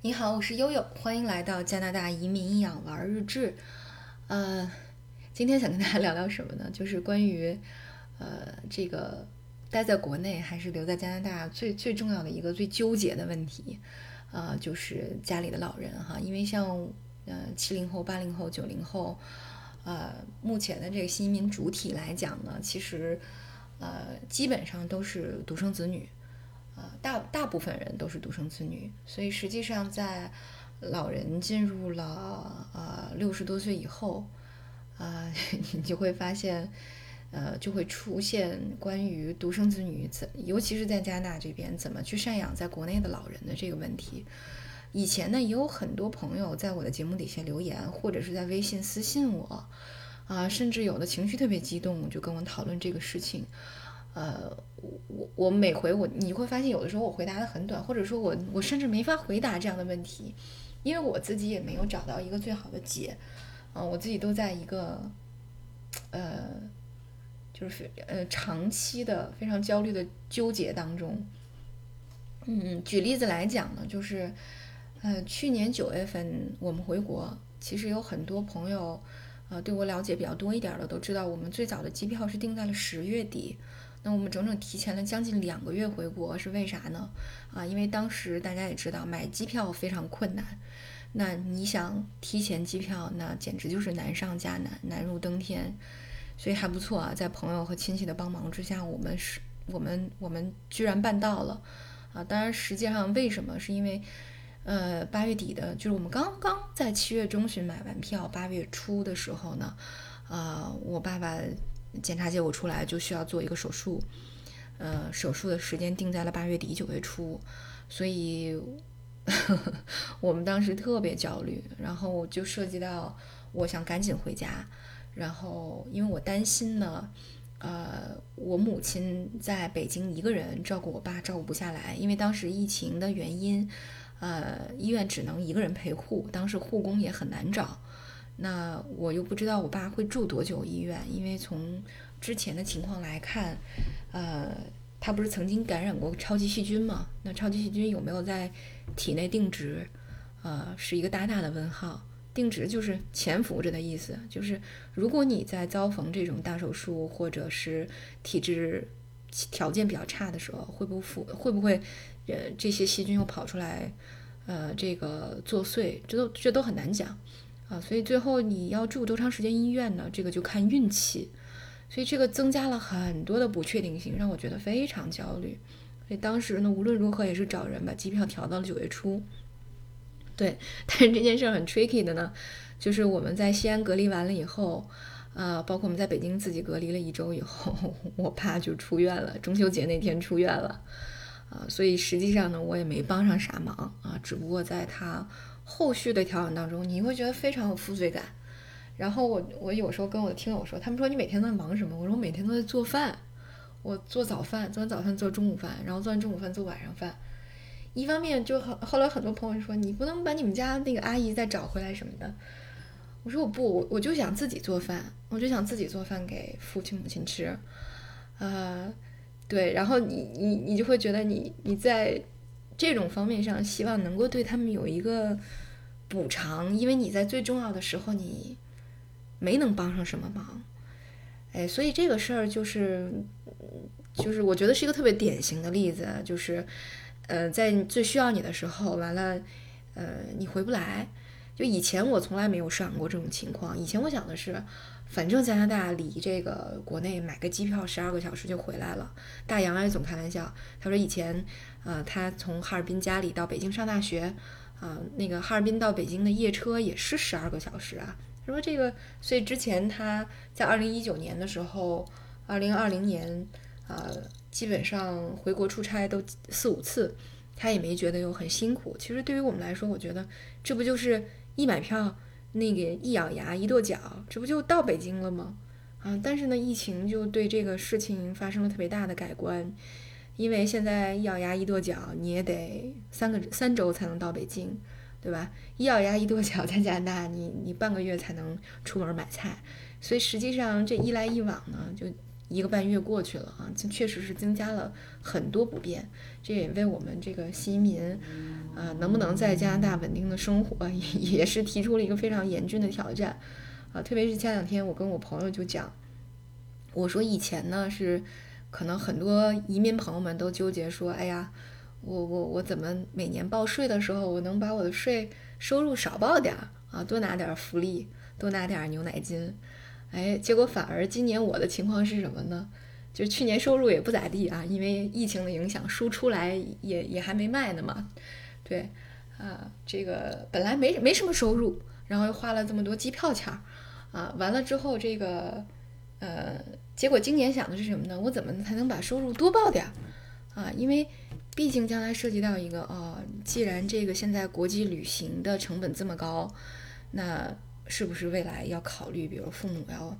你好，我是悠悠，欢迎来到加拿大移民养玩日志。呃，今天想跟大家聊聊什么呢？就是关于呃这个待在国内还是留在加拿大最最重要的一个最纠结的问题，呃，就是家里的老人哈，因为像呃七零后、八零后、九零后，呃，目前的这个新移民主体来讲呢，其实呃基本上都是独生子女。呃，大大部分人都是独生子女，所以实际上在老人进入了呃六十多岁以后，啊，你就会发现，呃，就会出现关于独生子女怎，尤其是在加拿大这边怎么去赡养在国内的老人的这个问题。以前呢，也有很多朋友在我的节目底下留言，或者是在微信私信我，啊，甚至有的情绪特别激动，就跟我讨论这个事情。呃，我我每回我你会发现有的时候我回答的很短，或者说我我甚至没法回答这样的问题，因为我自己也没有找到一个最好的解，啊，我自己都在一个呃，就是呃长期的非常焦虑的纠结当中。嗯，举例子来讲呢，就是呃去年九月份我们回国，其实有很多朋友呃对我了解比较多一点的都知道，我们最早的机票是定在了十月底。那我们整整提前了将近两个月回国，是为啥呢？啊，因为当时大家也知道买机票非常困难，那你想提前机票，那简直就是难上加难，难如登天。所以还不错啊，在朋友和亲戚的帮忙之下，我们是，我们我们居然办到了啊！当然，实际上为什么？是因为，呃，八月底的，就是我们刚刚在七月中旬买完票，八月初的时候呢，啊，我爸爸。检查结果出来就需要做一个手术，呃，手术的时间定在了八月底九月初，所以 我们当时特别焦虑，然后就涉及到我想赶紧回家，然后因为我担心呢，呃，我母亲在北京一个人照顾我爸照顾不下来，因为当时疫情的原因，呃，医院只能一个人陪护，当时护工也很难找。那我又不知道我爸会住多久医院，因为从之前的情况来看，呃，他不是曾经感染过超级细菌吗？那超级细菌有没有在体内定植？呃，是一个大大的问号。定植就是潜伏着的意思，就是如果你在遭逢这种大手术或者是体质条件比较差的时候，会不会会不会呃这些细菌又跑出来，呃，这个作祟？这都这都很难讲。啊，所以最后你要住多长时间医院呢？这个就看运气，所以这个增加了很多的不确定性，让我觉得非常焦虑。所以当时呢，无论如何也是找人把机票调到了九月初。对，但是这件事很 tricky 的呢，就是我们在西安隔离完了以后，啊，包括我们在北京自己隔离了一周以后，我爸就出院了，中秋节那天出院了，啊，所以实际上呢，我也没帮上啥忙啊，只不过在他。后续的调养当中，你会觉得非常有负罪感。然后我我有时候跟我的听友说，他们说你每天都在忙什么？我说我每天都在做饭，我做早饭，做完早饭做中午饭，然后做完中午饭做晚上饭。一方面就后后来很多朋友说你不能把你们家那个阿姨再找回来什么的。我说我不，我我就想自己做饭，我就想自己做饭给父亲母亲吃。呃，对，然后你你你就会觉得你你在。这种方面上，希望能够对他们有一个补偿，因为你在最重要的时候你没能帮上什么忙，哎，所以这个事儿就是，就是我觉得是一个特别典型的例子，就是，呃，在最需要你的时候，完了，呃，你回不来。就以前我从来没有上过这种情况，以前我想的是。反正加拿大离这个国内买个机票十二个小时就回来了。大杨也总开玩笑，他说以前，呃，他从哈尔滨家里到北京上大学，啊，那个哈尔滨到北京的夜车也是十二个小时啊。他说这个，所以之前他在二零一九年的时候，二零二零年，啊，基本上回国出差都四五次，他也没觉得有很辛苦。其实对于我们来说，我觉得这不就是一买票。那个一咬牙一跺脚，这不就到北京了吗？啊！但是呢，疫情就对这个事情发生了特别大的改观，因为现在一咬牙一跺脚，你也得三个三周才能到北京，对吧？一咬牙一跺脚，在加拿大，你你半个月才能出门买菜，所以实际上这一来一往呢，就一个半月过去了啊，这确实是增加了很多不便，这也为我们这个新移民，啊，能不能在加拿大稳定的生活，也是提出了一个非常严峻的挑战，啊，特别是前两天我跟我朋友就讲，我说以前呢是，可能很多移民朋友们都纠结说，哎呀，我我我怎么每年报税的时候，我能把我的税收入少报点儿啊，多拿点福利，多拿点牛奶金。哎，结果反而今年我的情况是什么呢？就去年收入也不咋地啊，因为疫情的影响，书出来也也还没卖呢嘛。对，啊，这个本来没没什么收入，然后又花了这么多机票钱儿，啊，完了之后这个，呃，结果今年想的是什么呢？我怎么才能把收入多报点儿？啊，因为毕竟将来涉及到一个哦，既然这个现在国际旅行的成本这么高，那。是不是未来要考虑，比如父母要，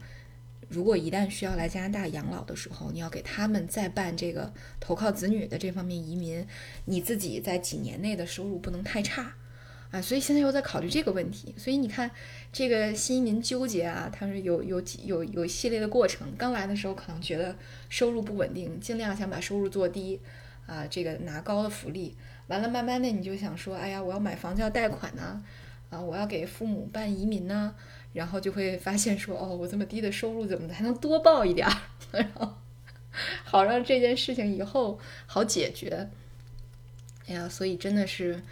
如果一旦需要来加拿大养老的时候，你要给他们再办这个投靠子女的这方面移民，你自己在几年内的收入不能太差啊，所以现在又在考虑这个问题。所以你看，这个新移民纠结啊，他是有有有有一系列的过程。刚来的时候可能觉得收入不稳定，尽量想把收入做低啊，这个拿高的福利。完了，慢慢的你就想说，哎呀，我要买房子要贷款呢。啊我要给父母办移民呢，然后就会发现说，哦，我这么低的收入，怎么还能多报一点儿，然后好让这件事情以后好解决。哎呀，所以真的是，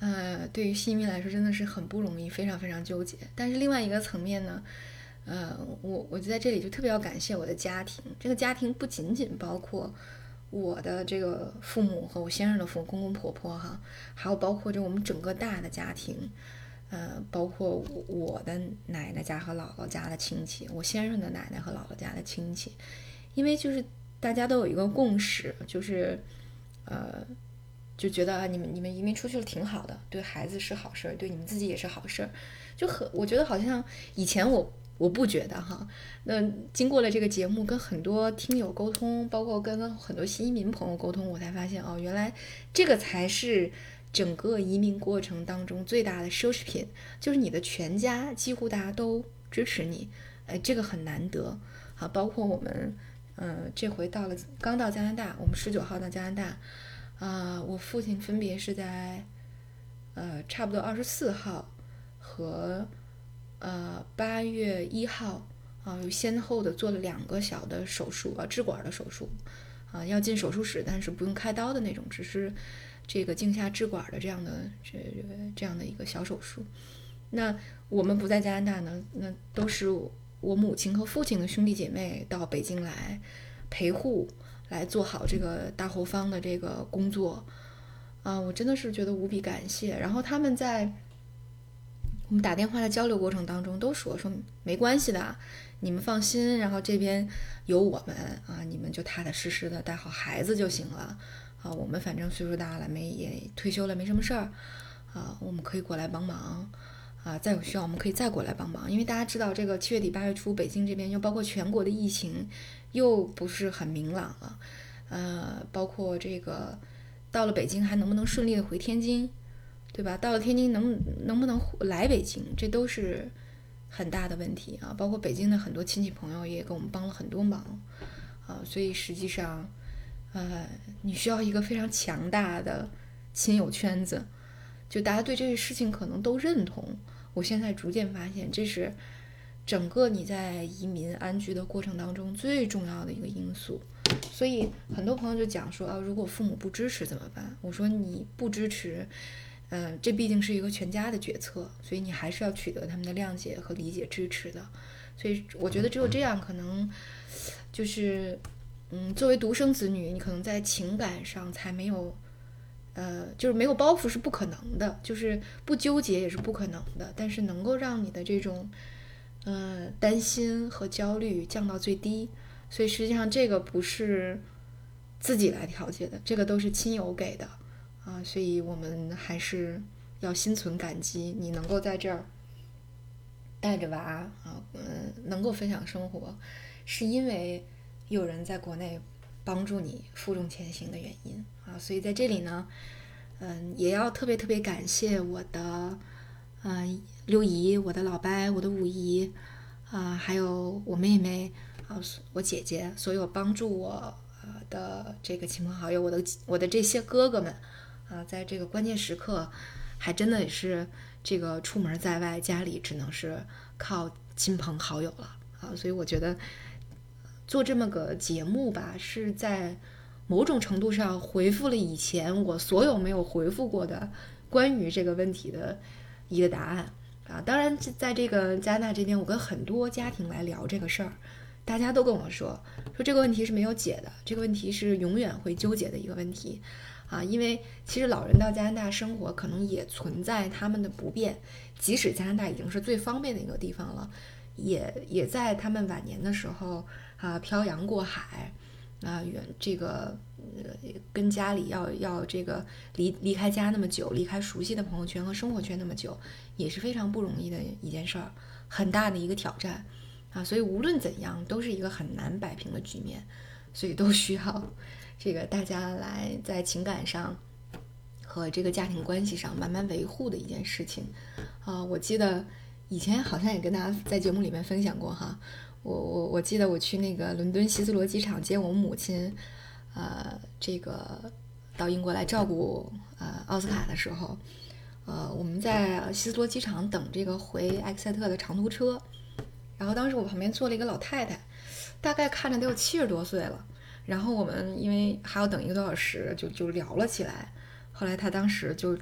呃，对于新移民来说真的是很不容易，非常非常纠结。但是另外一个层面呢，呃，我我就在这里就特别要感谢我的家庭，这个家庭不仅仅包括我的这个父母和我先生的父公公婆婆哈，还有包括这我们整个大的家庭。呃，包括我的奶奶家和姥姥家的亲戚，我先生的奶奶和姥姥家的亲戚，因为就是大家都有一个共识，就是呃，就觉得啊，你们你们移民出去了挺好的，对孩子是好事儿，对你们自己也是好事儿，就很我觉得好像以前我我不觉得哈，那经过了这个节目，跟很多听友沟通，包括跟很多新移民朋友沟通，我才发现哦，原来这个才是。整个移民过程当中最大的奢侈品，就是你的全家几乎大家都支持你，哎，这个很难得啊！包括我们，嗯，这回到了刚到加拿大，我们十九号到加拿大，啊，我父亲分别是在，呃，差不多二十四号和呃八月一号啊，有先后的做了两个小的手术啊，支管的手术啊，要进手术室，但是不用开刀的那种，只是。这个镜下置管的这样的这这样的一个小手术，那我们不在加拿大呢，那都是我母亲和父亲的兄弟姐妹到北京来陪护，来做好这个大后方的这个工作啊，我真的是觉得无比感谢。然后他们在我们打电话的交流过程当中都说说没关系的，你们放心，然后这边有我们啊，你们就踏踏实实的带好孩子就行了。啊，我们反正岁数大了，没也退休了，没什么事儿，啊，我们可以过来帮忙，啊，再有需要我们可以再过来帮忙。因为大家知道，这个七月底八月初，北京这边又包括全国的疫情又不是很明朗了，呃，包括这个到了北京还能不能顺利的回天津，对吧？到了天津能能不能来北京，这都是很大的问题啊。包括北京的很多亲戚朋友也给我们帮了很多忙，啊，所以实际上。呃，你需要一个非常强大的亲友圈子，就大家对这个事情可能都认同。我现在逐渐发现，这是整个你在移民安居的过程当中最重要的一个因素。所以很多朋友就讲说啊，如果父母不支持怎么办？我说你不支持，嗯，这毕竟是一个全家的决策，所以你还是要取得他们的谅解和理解支持的。所以我觉得只有这样，可能就是。嗯，作为独生子女，你可能在情感上才没有，呃，就是没有包袱是不可能的，就是不纠结也是不可能的。但是能够让你的这种，呃，担心和焦虑降到最低，所以实际上这个不是自己来调节的，这个都是亲友给的啊。所以我们还是要心存感激，你能够在这儿带着娃啊，嗯，能够分享生活，是因为。有人在国内帮助你负重前行的原因啊，所以在这里呢，嗯，也要特别特别感谢我的，嗯，六姨、我的老伯、我的五姨啊，还有我妹妹啊，我姐姐，所有帮助我呃的这个亲朋好友，我的我的这些哥哥们啊，在这个关键时刻，还真的也是这个出门在外，家里只能是靠亲朋好友了啊。所以我觉得做这么个节目吧，是在某种程度上回复了以前我所有没有回复过的关于这个问题的一个答案。啊，当然，在这个加拿大这边，我跟很多家庭来聊这个事儿，大家都跟我说，说这个问题是没有解的，这个问题是永远会纠结的一个问题，啊，因为其实老人到加拿大生活，可能也存在他们的不便，即使加拿大已经是最方便的一个地方了，也也在他们晚年的时候啊漂洋过海。啊，远这个呃，跟家里要要这个离离开家那么久，离开熟悉的朋友圈和生活圈那么久，也是非常不容易的一件事儿，很大的一个挑战啊。所以无论怎样，都是一个很难摆平的局面，所以都需要这个大家来在情感上和这个家庭关系上慢慢维护的一件事情啊。我记得以前好像也跟大家在节目里面分享过哈。我我我记得我去那个伦敦希斯罗机场接我母亲，呃，这个到英国来照顾呃奥斯卡的时候，呃，我们在希斯罗机场等这个回埃克塞特的长途车，然后当时我旁边坐了一个老太太，大概看着得有七十多岁了，然后我们因为还要等一个多小时，就就聊了起来。后来她当时就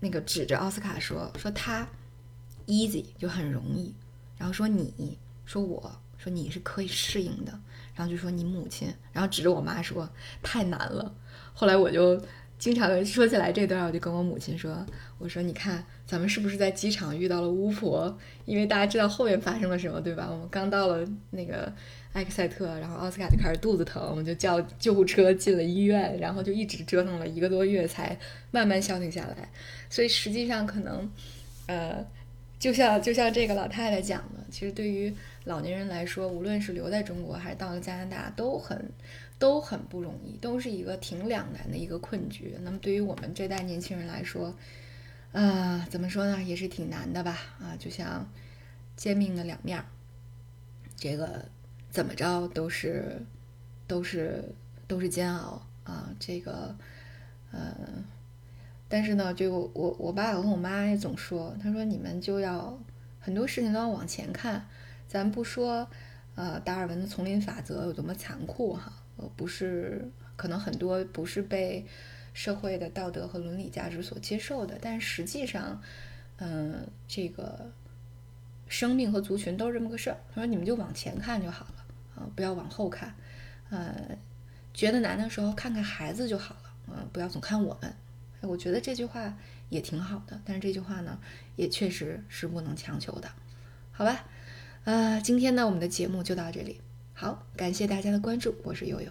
那个指着奥斯卡说说他 easy 就很容易，然后说你。说我说你是可以适应的，然后就说你母亲，然后指着我妈说太难了。后来我就经常说起来这段，我就跟我母亲说，我说你看咱们是不是在机场遇到了巫婆？因为大家知道后面发生了什么，对吧？我们刚到了那个埃克塞特，然后奥斯卡就开始肚子疼，我们就叫救护车进了医院，然后就一直折腾了一个多月才慢慢消停下来。所以实际上可能，呃。就像就像这个老太太讲的，其实对于老年人来说，无论是留在中国还是到了加拿大，都很都很不容易，都是一个挺两难的一个困局。那么对于我们这代年轻人来说，呃，怎么说呢，也是挺难的吧？啊，就像煎饼的两面儿，这个怎么着都是都是都是煎熬啊，这个呃。但是呢，就我我爸和我妈也总说，他说你们就要很多事情都要往前看，咱不说，呃，达尔文的丛林法则有多么残酷哈，呃，不是可能很多不是被社会的道德和伦理价值所接受的，但实际上，嗯，这个生命和族群都是这么个事儿。他说你们就往前看就好了啊，不要往后看，呃，觉得难的时候看看孩子就好了，嗯，不要总看我们。我觉得这句话也挺好的，但是这句话呢，也确实是不能强求的，好吧？呃，今天呢，我们的节目就到这里，好，感谢大家的关注，我是悠悠。